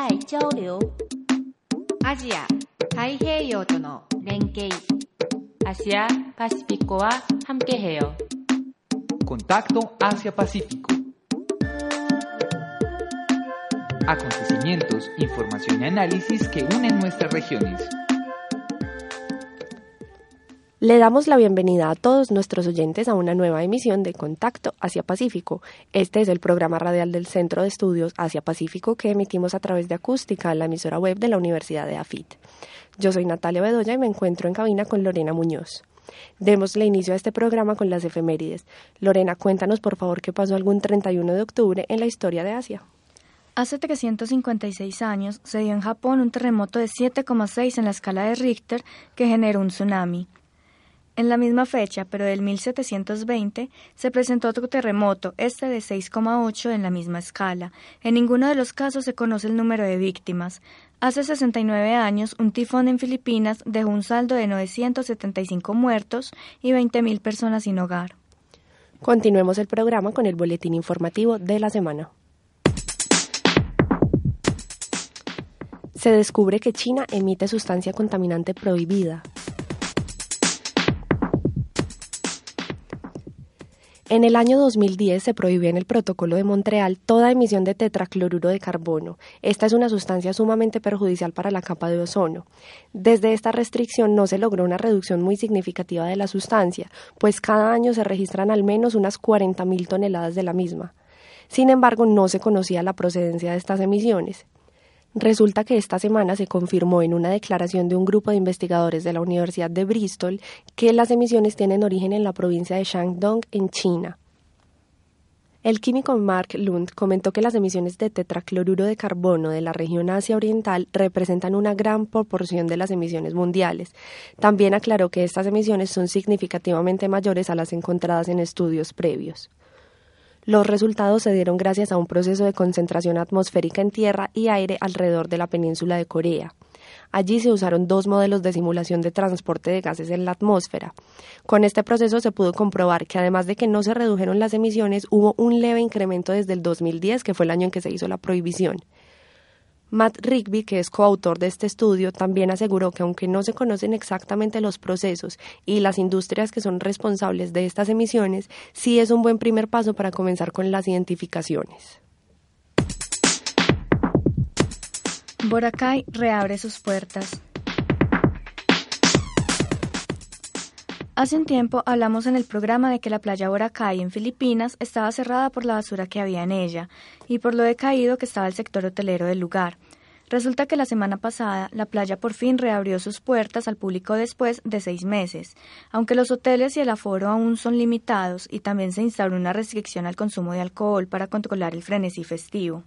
态交流。アジア、太平洋との連携。Asia Pacificoa Hamkeheo. Contacto Asia-Pacífico. Acontecimientos, información y análisis que unen nuestras regiones. Le damos la bienvenida a todos nuestros oyentes a una nueva emisión de Contacto Asia Pacífico. Este es el programa radial del Centro de Estudios Asia Pacífico que emitimos a través de Acústica, la emisora web de la Universidad de AFIT. Yo soy Natalia Bedoya y me encuentro en cabina con Lorena Muñoz. Démosle inicio a este programa con las efemérides. Lorena, cuéntanos por favor qué pasó algún 31 de octubre en la historia de Asia. Hace 356 años se dio en Japón un terremoto de 7,6 en la escala de Richter que generó un tsunami. En la misma fecha, pero del 1720, se presentó otro terremoto, este de 6,8 en la misma escala. En ninguno de los casos se conoce el número de víctimas. Hace 69 años, un tifón en Filipinas dejó un saldo de 975 muertos y 20.000 personas sin hogar. Continuemos el programa con el boletín informativo de la semana. Se descubre que China emite sustancia contaminante prohibida. En el año 2010 se prohibió en el Protocolo de Montreal toda emisión de tetracloruro de carbono. Esta es una sustancia sumamente perjudicial para la capa de ozono. Desde esta restricción no se logró una reducción muy significativa de la sustancia, pues cada año se registran al menos unas 40.000 toneladas de la misma. Sin embargo, no se conocía la procedencia de estas emisiones. Resulta que esta semana se confirmó en una declaración de un grupo de investigadores de la Universidad de Bristol que las emisiones tienen origen en la provincia de Shandong, en China. El químico Mark Lund comentó que las emisiones de tetracloruro de carbono de la región Asia Oriental representan una gran proporción de las emisiones mundiales. También aclaró que estas emisiones son significativamente mayores a las encontradas en estudios previos. Los resultados se dieron gracias a un proceso de concentración atmosférica en tierra y aire alrededor de la península de Corea. Allí se usaron dos modelos de simulación de transporte de gases en la atmósfera. Con este proceso se pudo comprobar que además de que no se redujeron las emisiones, hubo un leve incremento desde el 2010, que fue el año en que se hizo la prohibición. Matt Rigby, que es coautor de este estudio, también aseguró que aunque no se conocen exactamente los procesos y las industrias que son responsables de estas emisiones, sí es un buen primer paso para comenzar con las identificaciones. Boracay reabre sus puertas. Hace un tiempo hablamos en el programa de que la playa Boracay en Filipinas estaba cerrada por la basura que había en ella y por lo decaído que estaba el sector hotelero del lugar. Resulta que la semana pasada la playa por fin reabrió sus puertas al público después de seis meses, aunque los hoteles y el aforo aún son limitados y también se instauró una restricción al consumo de alcohol para controlar el frenesí festivo.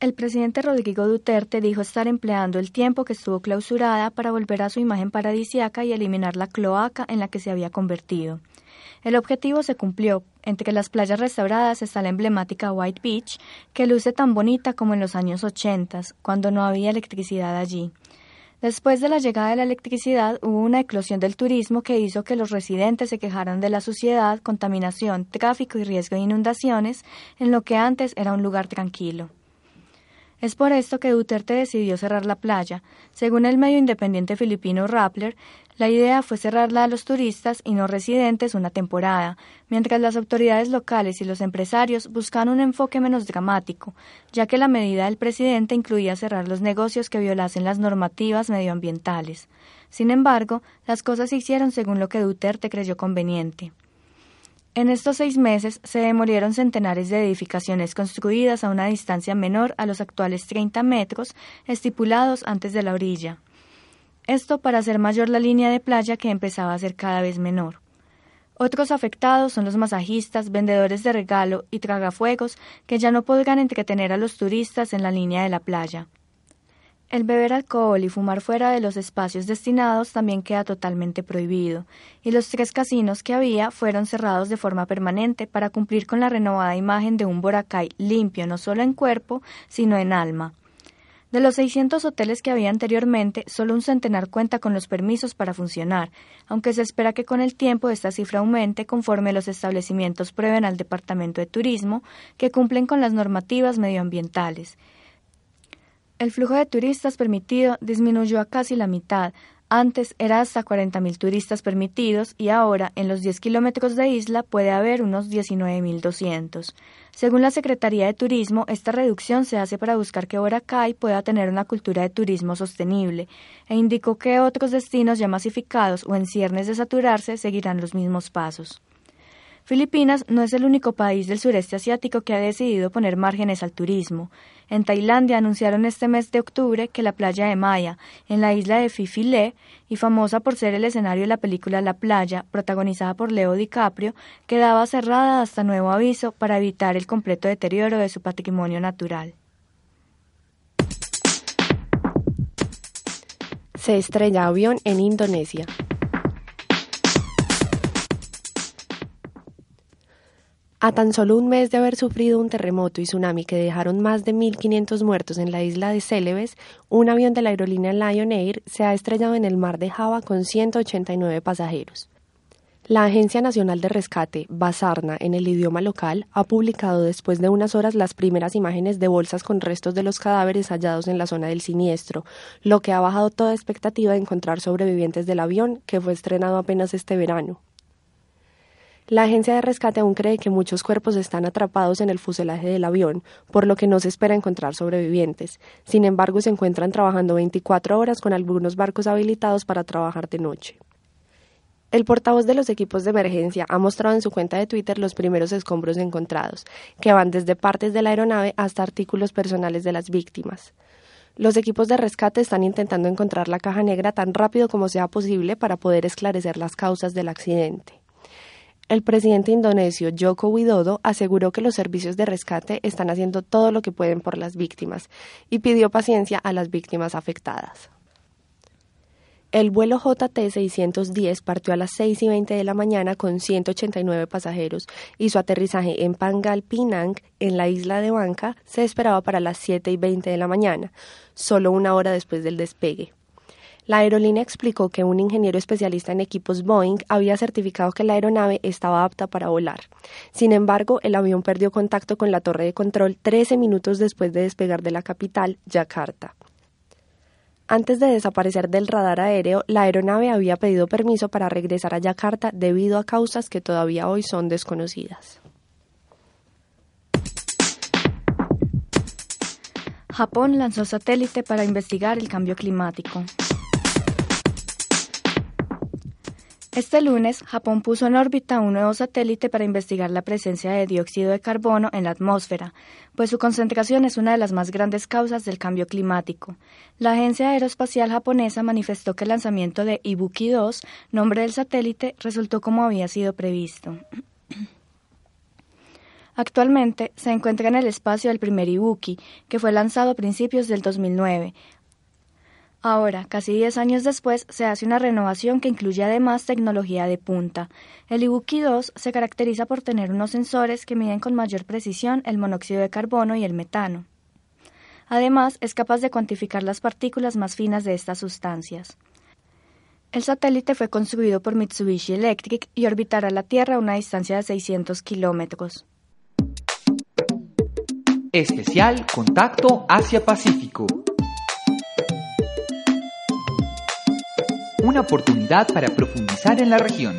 El presidente Rodrigo Duterte dijo estar empleando el tiempo que estuvo clausurada para volver a su imagen paradisiaca y eliminar la cloaca en la que se había convertido. El objetivo se cumplió. Entre las playas restauradas está la emblemática White Beach, que luce tan bonita como en los años 80, cuando no había electricidad allí. Después de la llegada de la electricidad hubo una eclosión del turismo que hizo que los residentes se quejaran de la suciedad, contaminación, tráfico y riesgo de inundaciones en lo que antes era un lugar tranquilo. Es por esto que Duterte decidió cerrar la playa. Según el medio independiente filipino Rappler, la idea fue cerrarla a los turistas y no residentes una temporada, mientras las autoridades locales y los empresarios buscan un enfoque menos dramático, ya que la medida del presidente incluía cerrar los negocios que violasen las normativas medioambientales. Sin embargo, las cosas se hicieron según lo que Duterte creyó conveniente. En estos seis meses se demolieron centenares de edificaciones construidas a una distancia menor a los actuales 30 metros estipulados antes de la orilla. Esto para hacer mayor la línea de playa que empezaba a ser cada vez menor. Otros afectados son los masajistas, vendedores de regalo y tragafuegos que ya no podrán entretener a los turistas en la línea de la playa. El beber alcohol y fumar fuera de los espacios destinados también queda totalmente prohibido, y los tres casinos que había fueron cerrados de forma permanente para cumplir con la renovada imagen de un Boracay limpio no solo en cuerpo, sino en alma. De los 600 hoteles que había anteriormente, solo un centenar cuenta con los permisos para funcionar, aunque se espera que con el tiempo esta cifra aumente conforme los establecimientos prueben al Departamento de Turismo que cumplen con las normativas medioambientales. El flujo de turistas permitido disminuyó a casi la mitad. Antes era hasta 40.000 turistas permitidos y ahora en los 10 kilómetros de isla puede haber unos 19.200. Según la Secretaría de Turismo, esta reducción se hace para buscar que Boracay pueda tener una cultura de turismo sostenible e indicó que otros destinos ya masificados o en ciernes de saturarse seguirán los mismos pasos. Filipinas no es el único país del sureste asiático que ha decidido poner márgenes al turismo. En Tailandia anunciaron este mes de octubre que la playa de Maya, en la isla de Phi y famosa por ser el escenario de la película La playa, protagonizada por Leo DiCaprio, quedaba cerrada hasta nuevo aviso para evitar el completo deterioro de su patrimonio natural. Se estrella avión en Indonesia. A tan solo un mes de haber sufrido un terremoto y tsunami que dejaron más de 1.500 muertos en la isla de Celebes, un avión de la aerolínea Lion Air se ha estrellado en el mar de Java con 189 pasajeros. La Agencia Nacional de Rescate, Basarna, en el idioma local, ha publicado después de unas horas las primeras imágenes de bolsas con restos de los cadáveres hallados en la zona del siniestro, lo que ha bajado toda expectativa de encontrar sobrevivientes del avión, que fue estrenado apenas este verano. La agencia de rescate aún cree que muchos cuerpos están atrapados en el fuselaje del avión, por lo que no se espera encontrar sobrevivientes. Sin embargo, se encuentran trabajando 24 horas con algunos barcos habilitados para trabajar de noche. El portavoz de los equipos de emergencia ha mostrado en su cuenta de Twitter los primeros escombros encontrados, que van desde partes de la aeronave hasta artículos personales de las víctimas. Los equipos de rescate están intentando encontrar la caja negra tan rápido como sea posible para poder esclarecer las causas del accidente. El presidente indonesio Joko Widodo aseguró que los servicios de rescate están haciendo todo lo que pueden por las víctimas y pidió paciencia a las víctimas afectadas. El vuelo JT-610 partió a las 6 y 20 de la mañana con 189 pasajeros y su aterrizaje en Pangal Pinang, en la isla de Banca, se esperaba para las 7 y 20 de la mañana, solo una hora después del despegue. La aerolínea explicó que un ingeniero especialista en equipos Boeing había certificado que la aeronave estaba apta para volar. Sin embargo, el avión perdió contacto con la torre de control 13 minutos después de despegar de la capital, Yakarta. Antes de desaparecer del radar aéreo, la aeronave había pedido permiso para regresar a Yakarta debido a causas que todavía hoy son desconocidas. Japón lanzó satélite para investigar el cambio climático. Este lunes, Japón puso en órbita un nuevo satélite para investigar la presencia de dióxido de carbono en la atmósfera, pues su concentración es una de las más grandes causas del cambio climático. La Agencia Aeroespacial Japonesa manifestó que el lanzamiento de Ibuki-2, nombre del satélite, resultó como había sido previsto. Actualmente se encuentra en el espacio el primer Ibuki, que fue lanzado a principios del 2009, Ahora, casi 10 años después, se hace una renovación que incluye además tecnología de punta. El Ibuki 2 se caracteriza por tener unos sensores que miden con mayor precisión el monóxido de carbono y el metano. Además, es capaz de cuantificar las partículas más finas de estas sustancias. El satélite fue construido por Mitsubishi Electric y orbitará la Tierra a una distancia de 600 kilómetros. Especial Contacto Asia-Pacífico. Una oportunidad para profundizar en la región.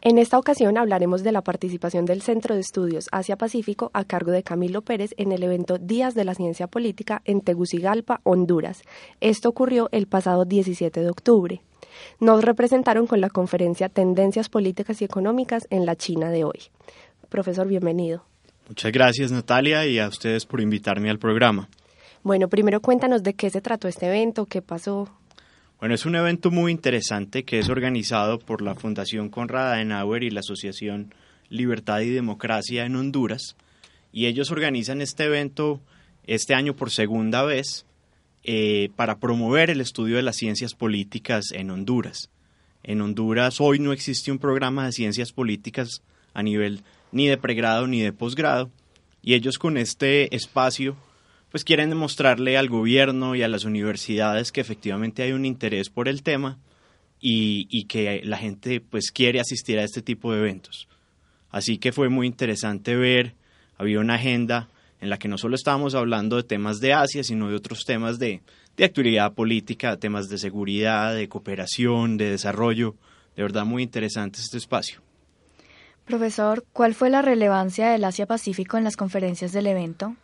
En esta ocasión hablaremos de la participación del Centro de Estudios Asia-Pacífico a cargo de Camilo Pérez en el evento Días de la Ciencia Política en Tegucigalpa, Honduras. Esto ocurrió el pasado 17 de octubre. Nos representaron con la conferencia Tendencias Políticas y Económicas en la China de hoy. Profesor, bienvenido. Muchas gracias Natalia y a ustedes por invitarme al programa. Bueno, primero cuéntanos de qué se trató este evento, qué pasó. Bueno, es un evento muy interesante que es organizado por la Fundación Conrad Adenauer y la Asociación Libertad y Democracia en Honduras. Y ellos organizan este evento este año por segunda vez eh, para promover el estudio de las ciencias políticas en Honduras. En Honduras hoy no existe un programa de ciencias políticas a nivel ni de pregrado ni de posgrado y ellos con este espacio pues quieren demostrarle al gobierno y a las universidades que efectivamente hay un interés por el tema y, y, que la gente pues quiere asistir a este tipo de eventos. Así que fue muy interesante ver, había una agenda en la que no solo estábamos hablando de temas de Asia, sino de otros temas de, de actualidad política, temas de seguridad, de cooperación, de desarrollo. De verdad muy interesante este espacio. Profesor, ¿cuál fue la relevancia del Asia-Pacífico en las conferencias del evento?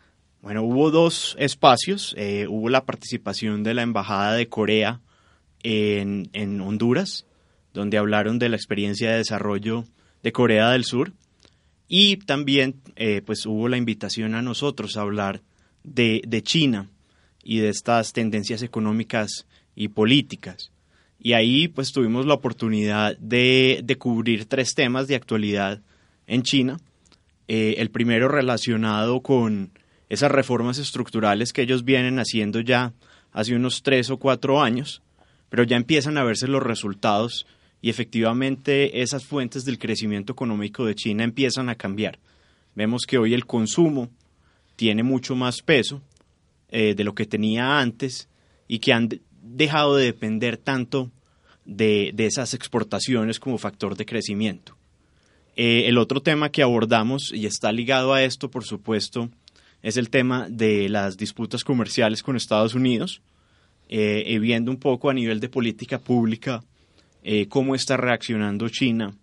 Bueno, hubo dos espacios. Eh, hubo la participación de la Embajada de Corea en, en Honduras, donde hablaron de la experiencia de desarrollo de Corea del Sur. Y también eh, pues hubo la invitación a nosotros a hablar de, de, China y de estas tendencias económicas y políticas. Y ahí pues tuvimos la oportunidad de, de cubrir tres temas de actualidad en China. Eh, el primero relacionado con esas reformas estructurales que ellos vienen haciendo ya hace unos tres o cuatro años, pero ya empiezan a verse los resultados y efectivamente esas fuentes del crecimiento económico de China empiezan a cambiar. Vemos que hoy el consumo tiene mucho más peso eh, de lo que tenía antes y que han dejado de depender tanto de, de esas exportaciones como factor de crecimiento. Eh, el otro tema que abordamos y está ligado a esto, por supuesto, es el tema de las disputas comerciales con Estados Unidos, eh, y viendo un poco a nivel de política pública eh, cómo está reaccionando China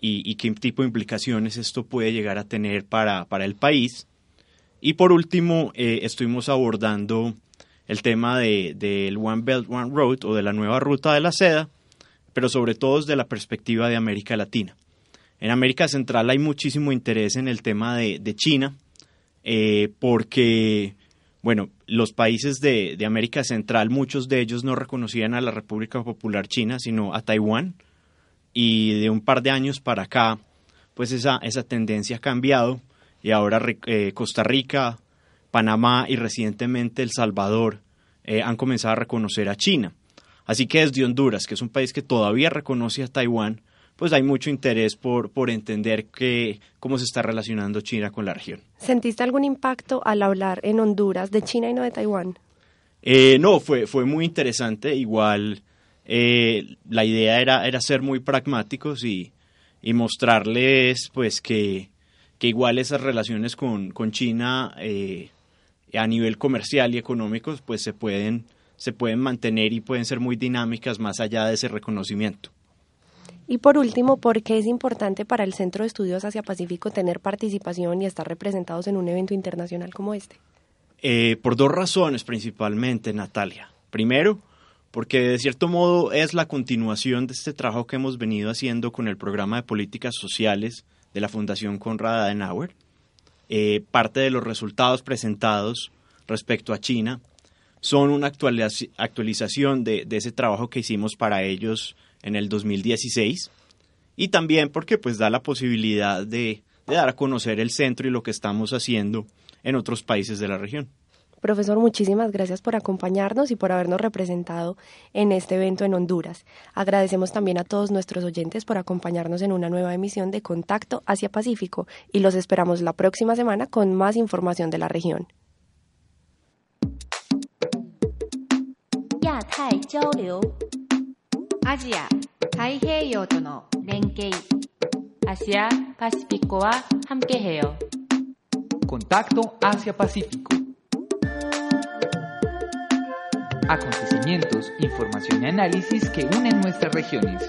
y, qué tipo de implicaciones esto puede llegar a tener para, para el país. Y por último, eh, estuvimos abordando el tema del de, One Belt, One Road o de la nueva ruta de la seda, pero sobre todo desde la perspectiva de América Latina. En América Central hay muchísimo interés en el tema de China, eh, porque bueno, los países de, América Central, muchos de ellos no reconocían a la República Popular China, sino a Taiwán. Y de un par de años para acá, pues esa, esa tendencia ha cambiado y ahora eh, Costa Rica, Panamá y recientemente El Salvador eh, han comenzado a reconocer a China. Así que desde Honduras, que es un país que todavía reconoce a Taiwán, pues hay mucho interés por, por entender que, cómo se está relacionando China con la región. ¿Sentiste algún impacto al hablar en Honduras de China y no de Taiwán? Eh, no, fue, fue muy interesante. Igual eh, la idea era, era ser muy pragmáticos y, y mostrarles pues que, que, igual esas relaciones con, con China eh, a nivel comercial y económico pues se pueden, se pueden mantener y pueden ser muy dinámicas más allá de ese reconocimiento. Y por último, ¿por qué es importante para el Centro de Estudios Asia Pacífico tener participación y estar representados en un evento internacional como este? Eh, por dos razones principalmente, Natalia. Primero, porque de cierto modo es la continuación de este trabajo que hemos venido haciendo con el programa de políticas sociales de la Fundación Conrad Adenauer. Eh, parte de los resultados presentados respecto a China son una actualización de ese trabajo que hicimos para ellos en el 2016 y también porque pues da la posibilidad de, de dar a conocer el centro y lo que estamos haciendo en otros países de la región. Profesor, muchísimas gracias por acompañarnos y por habernos representado en este evento en Honduras. Agradecemos también a todos nuestros oyentes por acompañarnos en una nueva emisión de Contacto Asia Pacífico y los esperamos la próxima semana con más información de la región. Asia, Contacto Asia-Pacífico. Acontecimientos, información y análisis que unen nuestras regiones.